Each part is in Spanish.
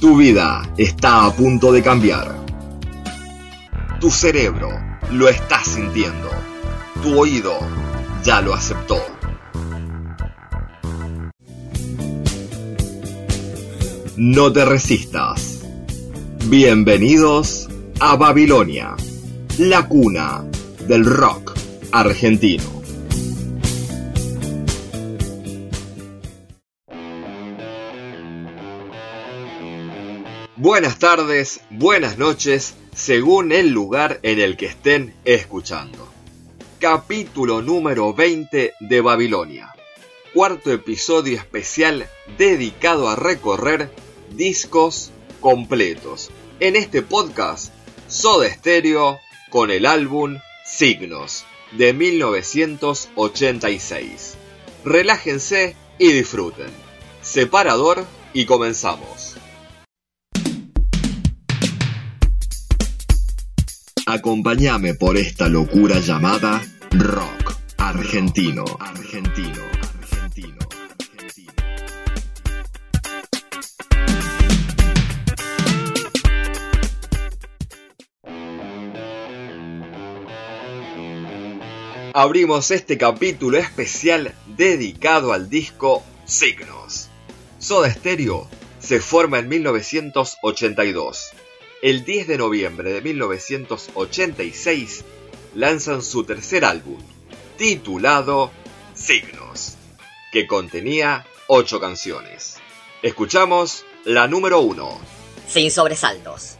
Tu vida está a punto de cambiar. Tu cerebro lo está sintiendo. Tu oído ya lo aceptó. No te resistas. Bienvenidos a Babilonia, la cuna del rock argentino. Buenas tardes, buenas noches, según el lugar en el que estén escuchando. Capítulo número 20 de Babilonia. Cuarto episodio especial dedicado a recorrer discos completos. En este podcast, Soda Stereo con el álbum Signos de 1986. Relájense y disfruten. Separador y comenzamos. Acompáñame por esta locura llamada rock argentino, argentino, argentino, argentino. Abrimos este capítulo especial dedicado al disco Signos. Soda Stereo se forma en 1982 el 10 de noviembre de 1986 lanzan su tercer álbum, titulado Signos, que contenía 8 canciones. Escuchamos la número 1. Sin sobresaltos.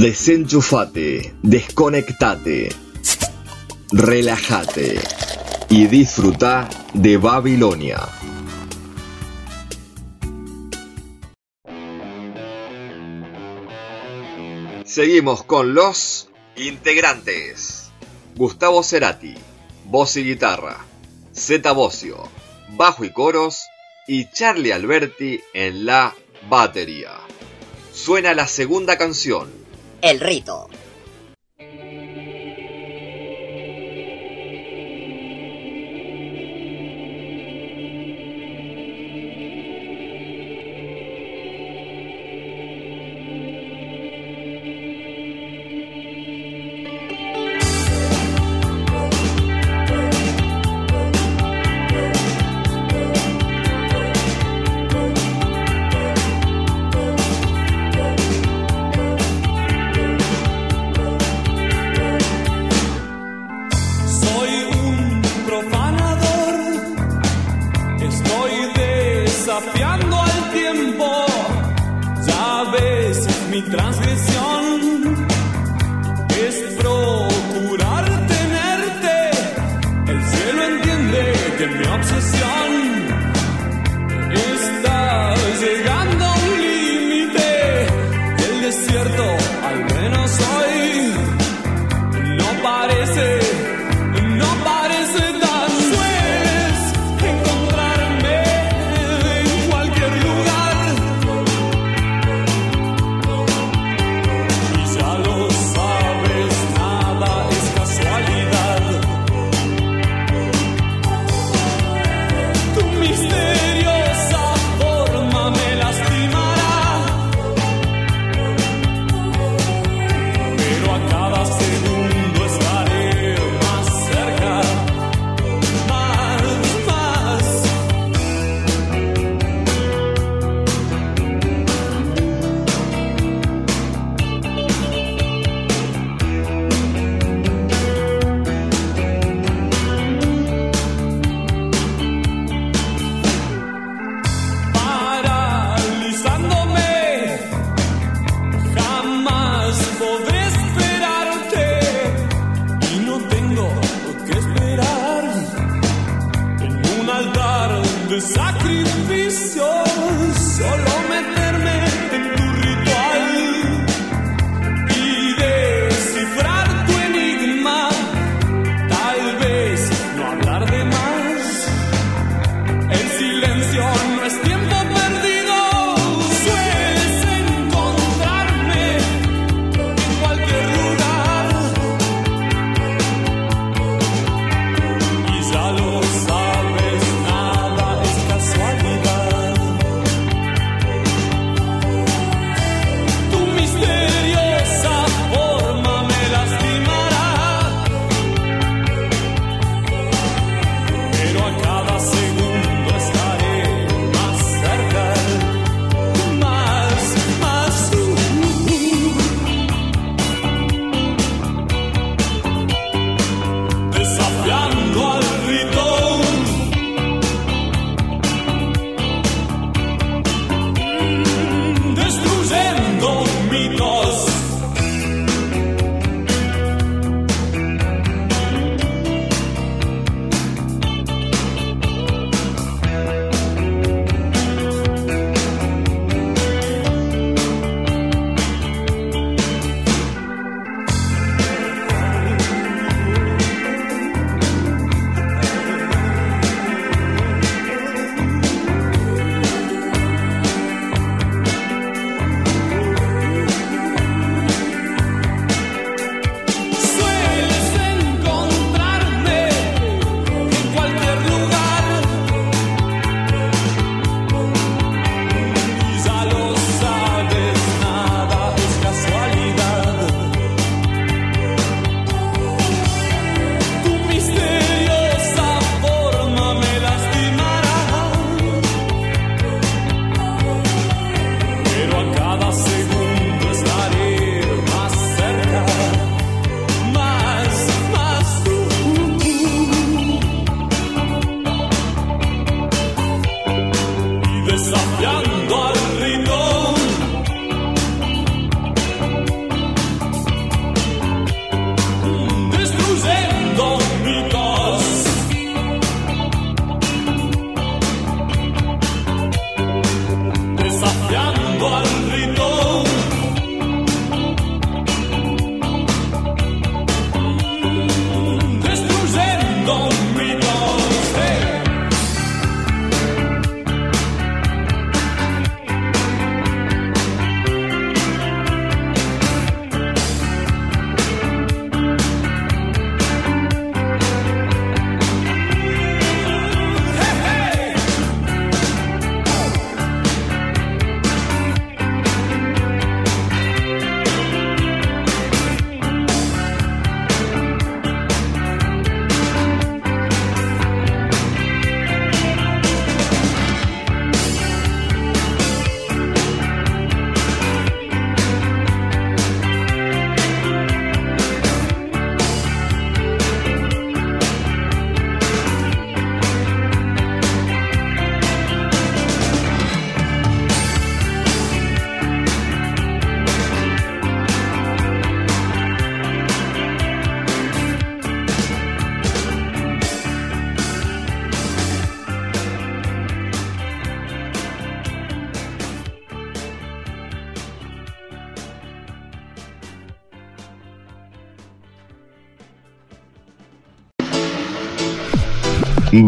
Desenchufate, desconectate, relájate y disfruta de Babilonia. Seguimos con los integrantes. Gustavo Cerati, voz y guitarra. Zeta Bocio, bajo y coros. Y Charlie Alberti en la batería. Suena la segunda canción, el rito. mi transgresión. de sacrificios.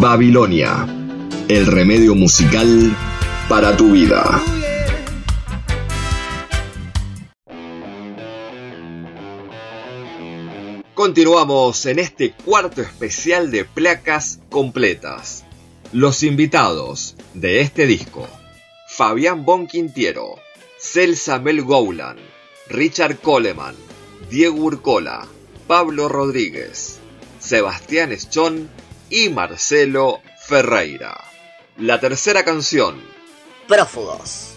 Babilonia, el remedio musical para tu vida. Continuamos en este cuarto especial de placas completas. Los invitados de este disco: Fabián Bonquintiero, Celsa Mel Goulan, Richard Coleman, Diego Urcola, Pablo Rodríguez, Sebastián Eschón y Marcelo Ferreira. La tercera canción. Prófugos.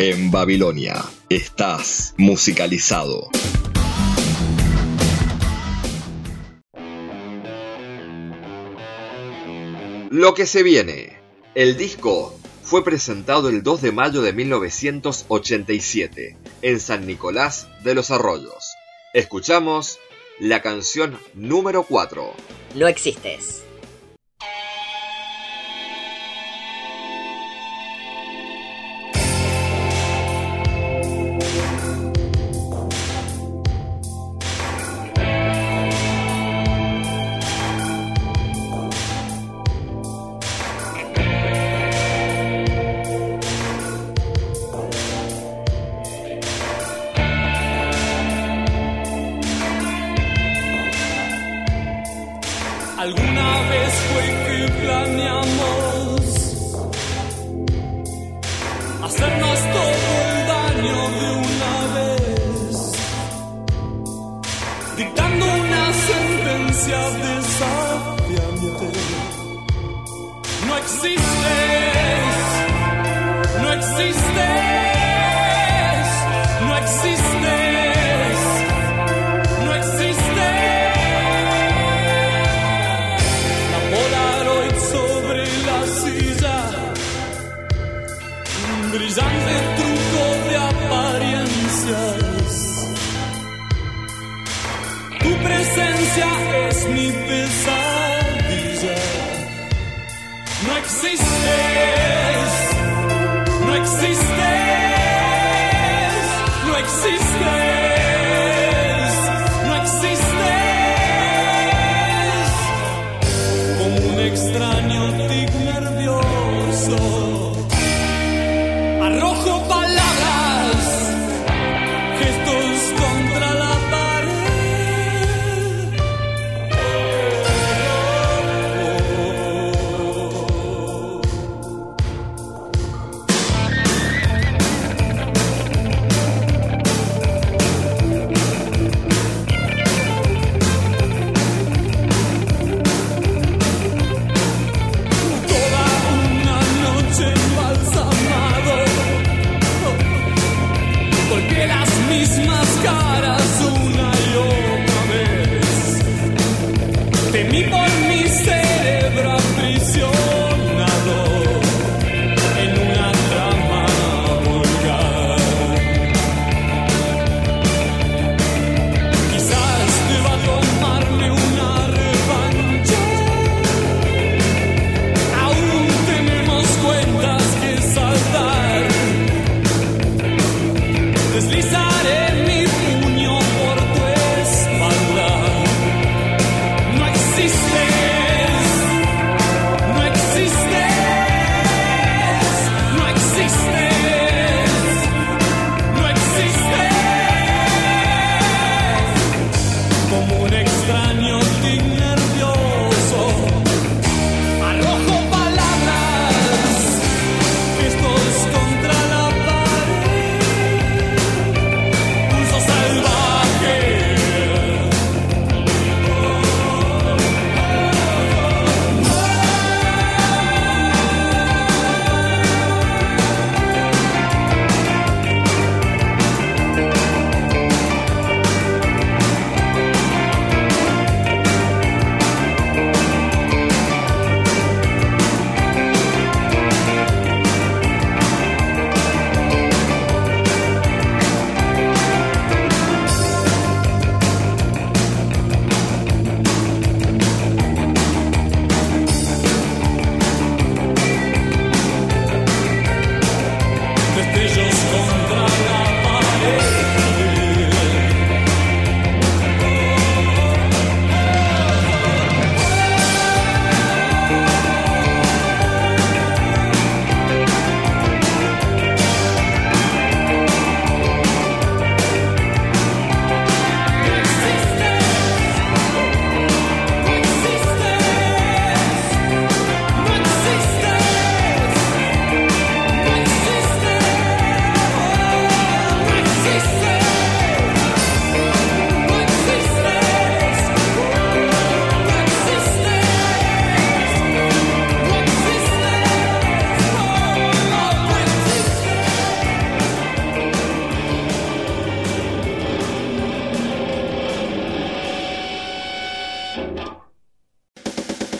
En Babilonia. Estás musicalizado. Lo que se viene. El disco fue presentado el 2 de mayo de 1987 en San Nicolás de los Arroyos. Escuchamos la canción número 4. No existes.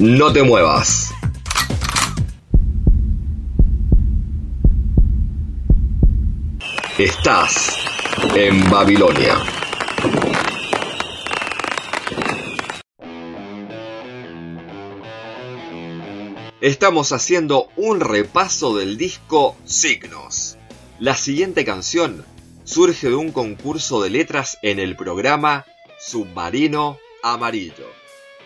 No te muevas. Estás en Babilonia. Estamos haciendo un repaso del disco Signos. La siguiente canción surge de un concurso de letras en el programa Submarino Amarillo,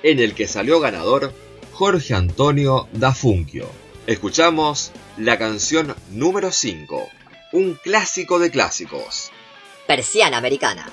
en el que salió ganador Jorge Antonio Dafunquio. Escuchamos la canción número 5, un clásico de clásicos. Persiana americana.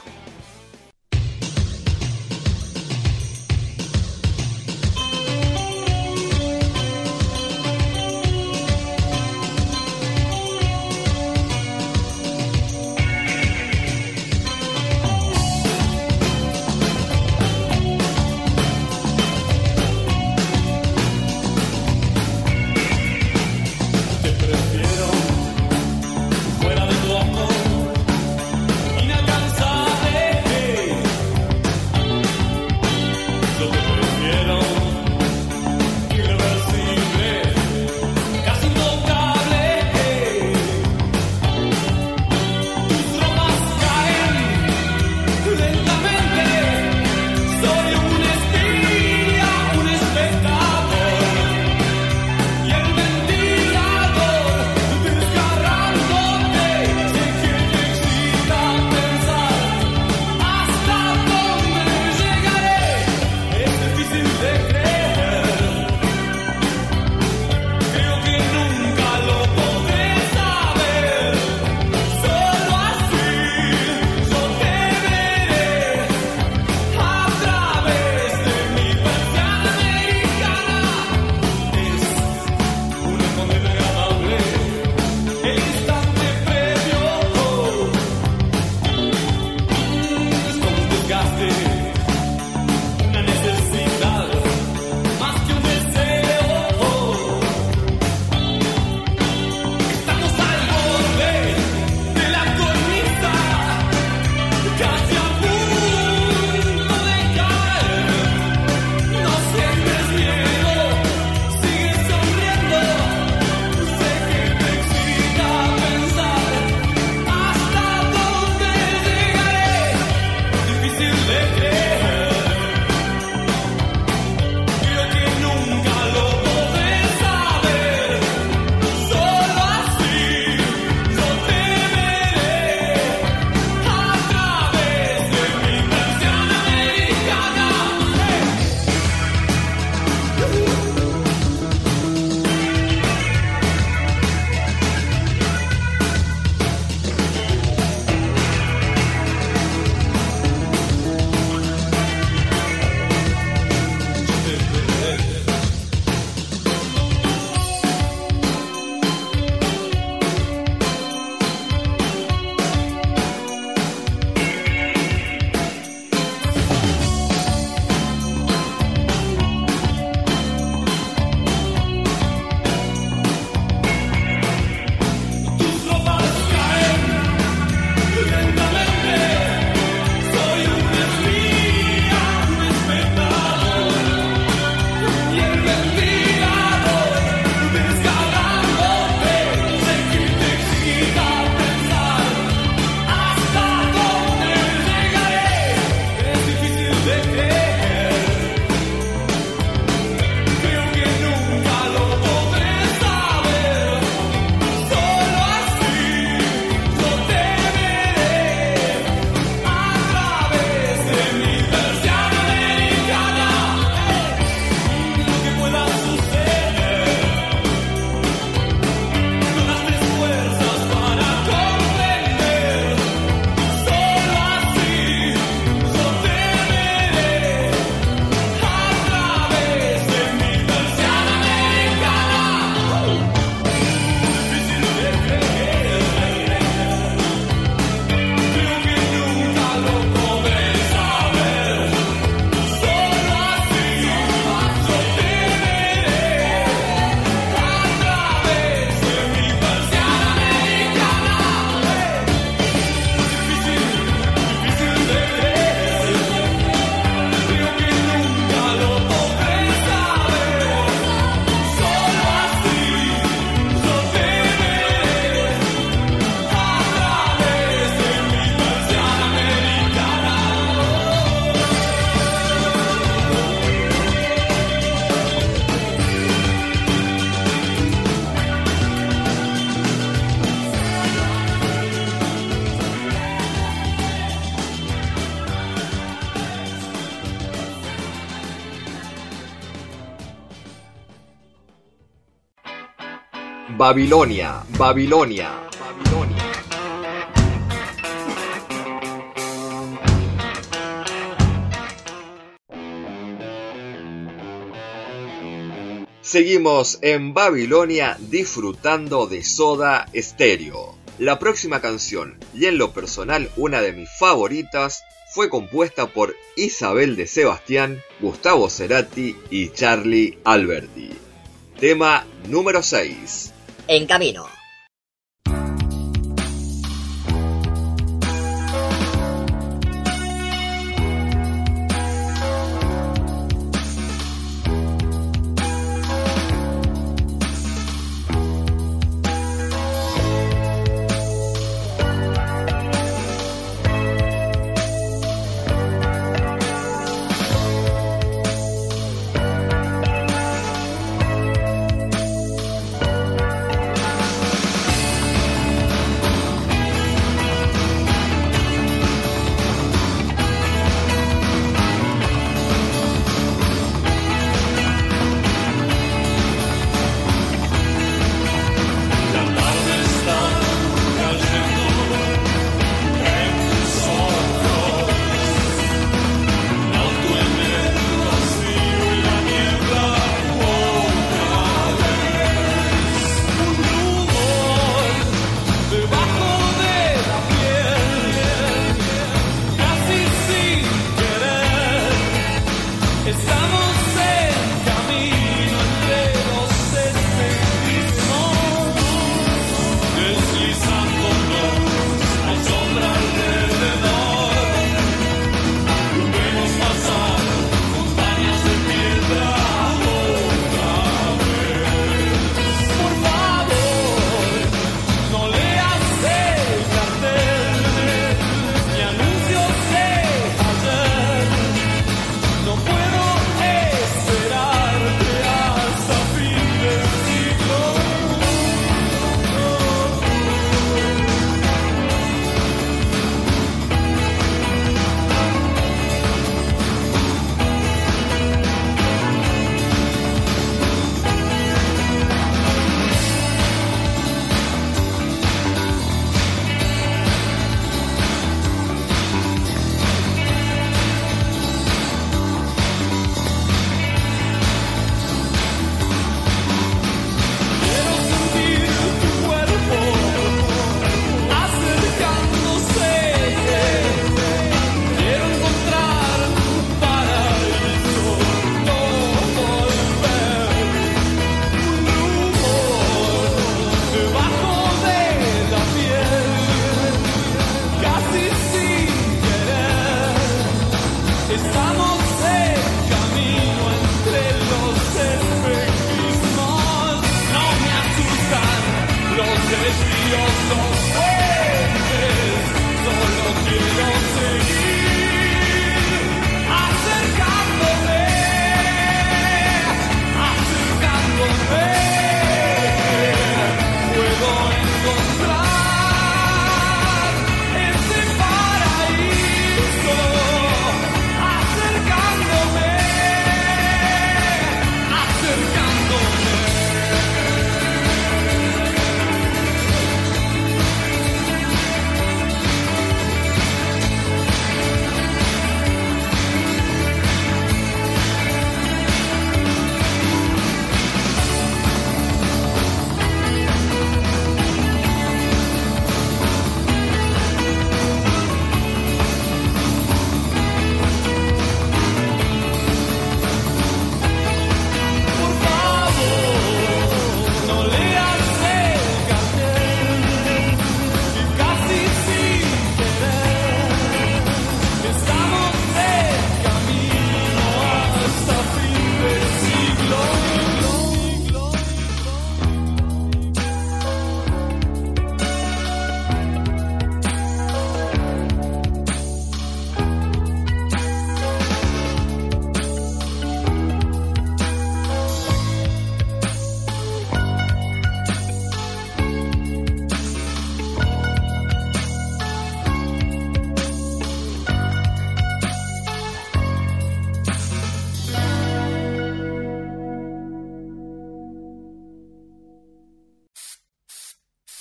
Babilonia, Babilonia. Seguimos en Babilonia disfrutando de Soda Stereo. La próxima canción, y en lo personal una de mis favoritas, fue compuesta por Isabel de Sebastián, Gustavo Cerati y Charlie Alberti. Tema número 6. En camino.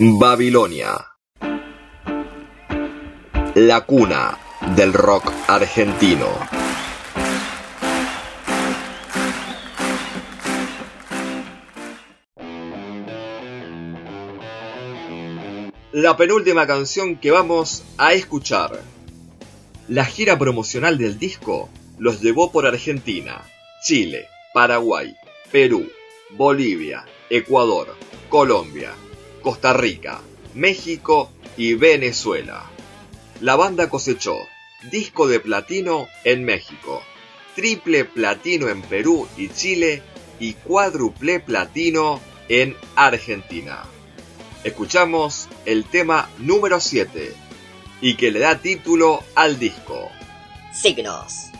Babilonia. La cuna del rock argentino. La penúltima canción que vamos a escuchar. La gira promocional del disco los llevó por Argentina, Chile, Paraguay, Perú, Bolivia, Ecuador, Colombia, Costa Rica, México y Venezuela. La banda cosechó disco de platino en México, triple platino en Perú y Chile y cuádruple platino en Argentina. Escuchamos el tema número 7 y que le da título al disco. Signos.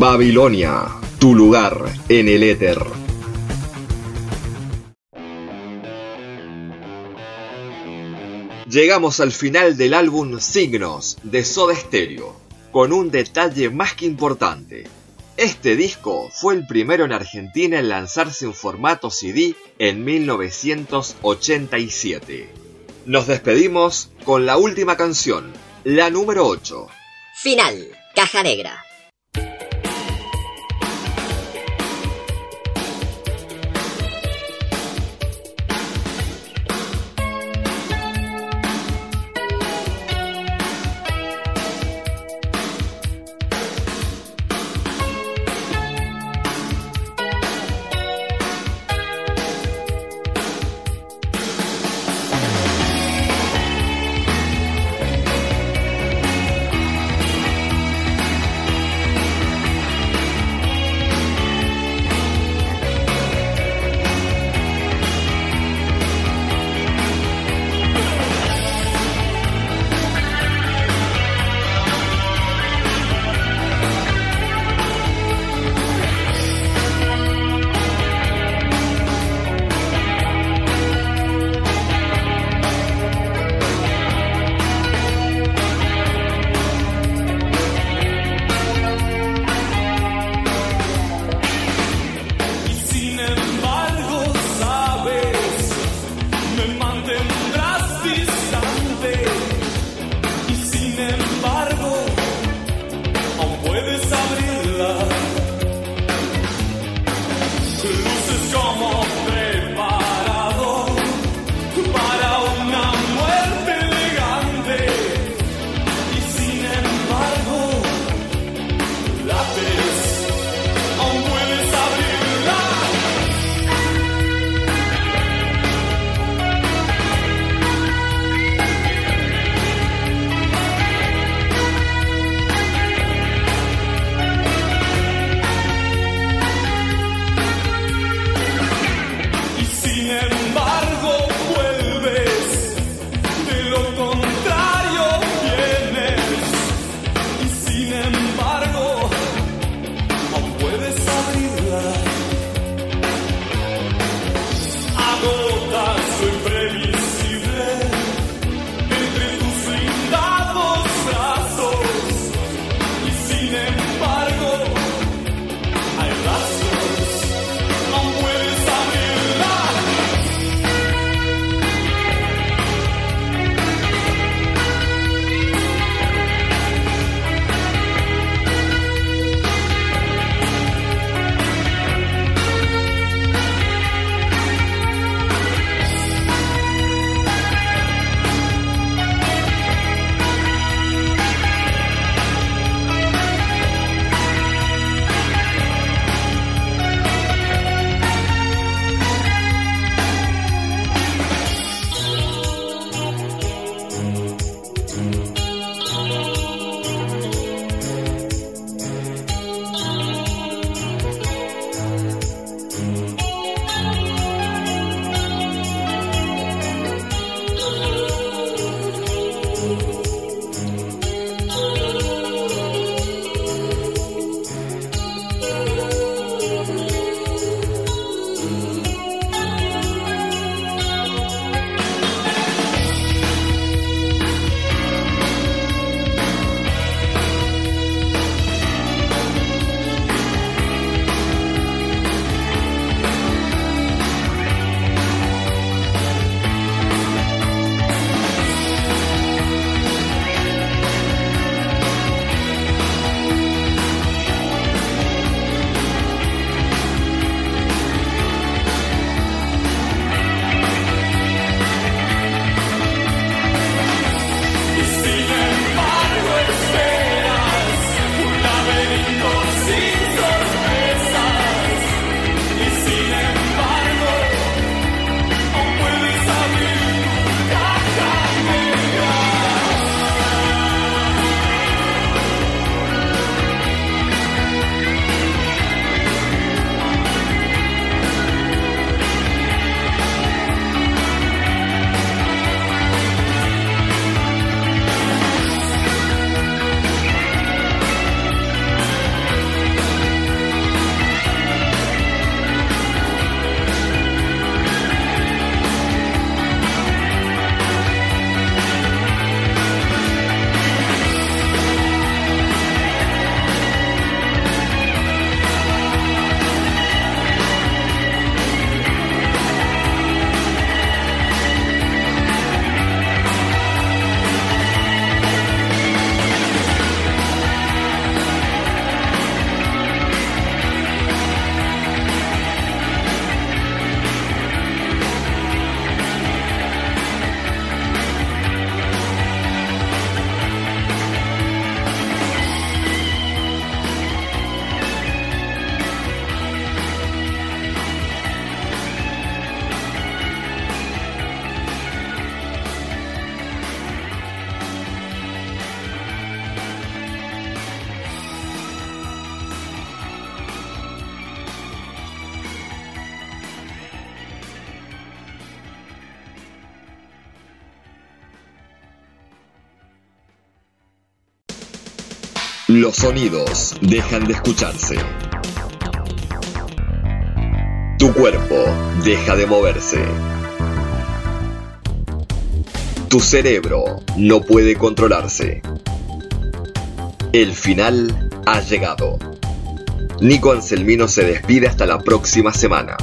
Babilonia, tu lugar en el éter. Llegamos al final del álbum Signos de Soda Stereo, con un detalle más que importante. Este disco fue el primero en Argentina en lanzarse en formato CD en 1987. Nos despedimos con la última canción, la número 8. Final, Caja Negra. Los sonidos dejan de escucharse. Tu cuerpo deja de moverse. Tu cerebro no puede controlarse. El final ha llegado. Nico Anselmino se despide hasta la próxima semana.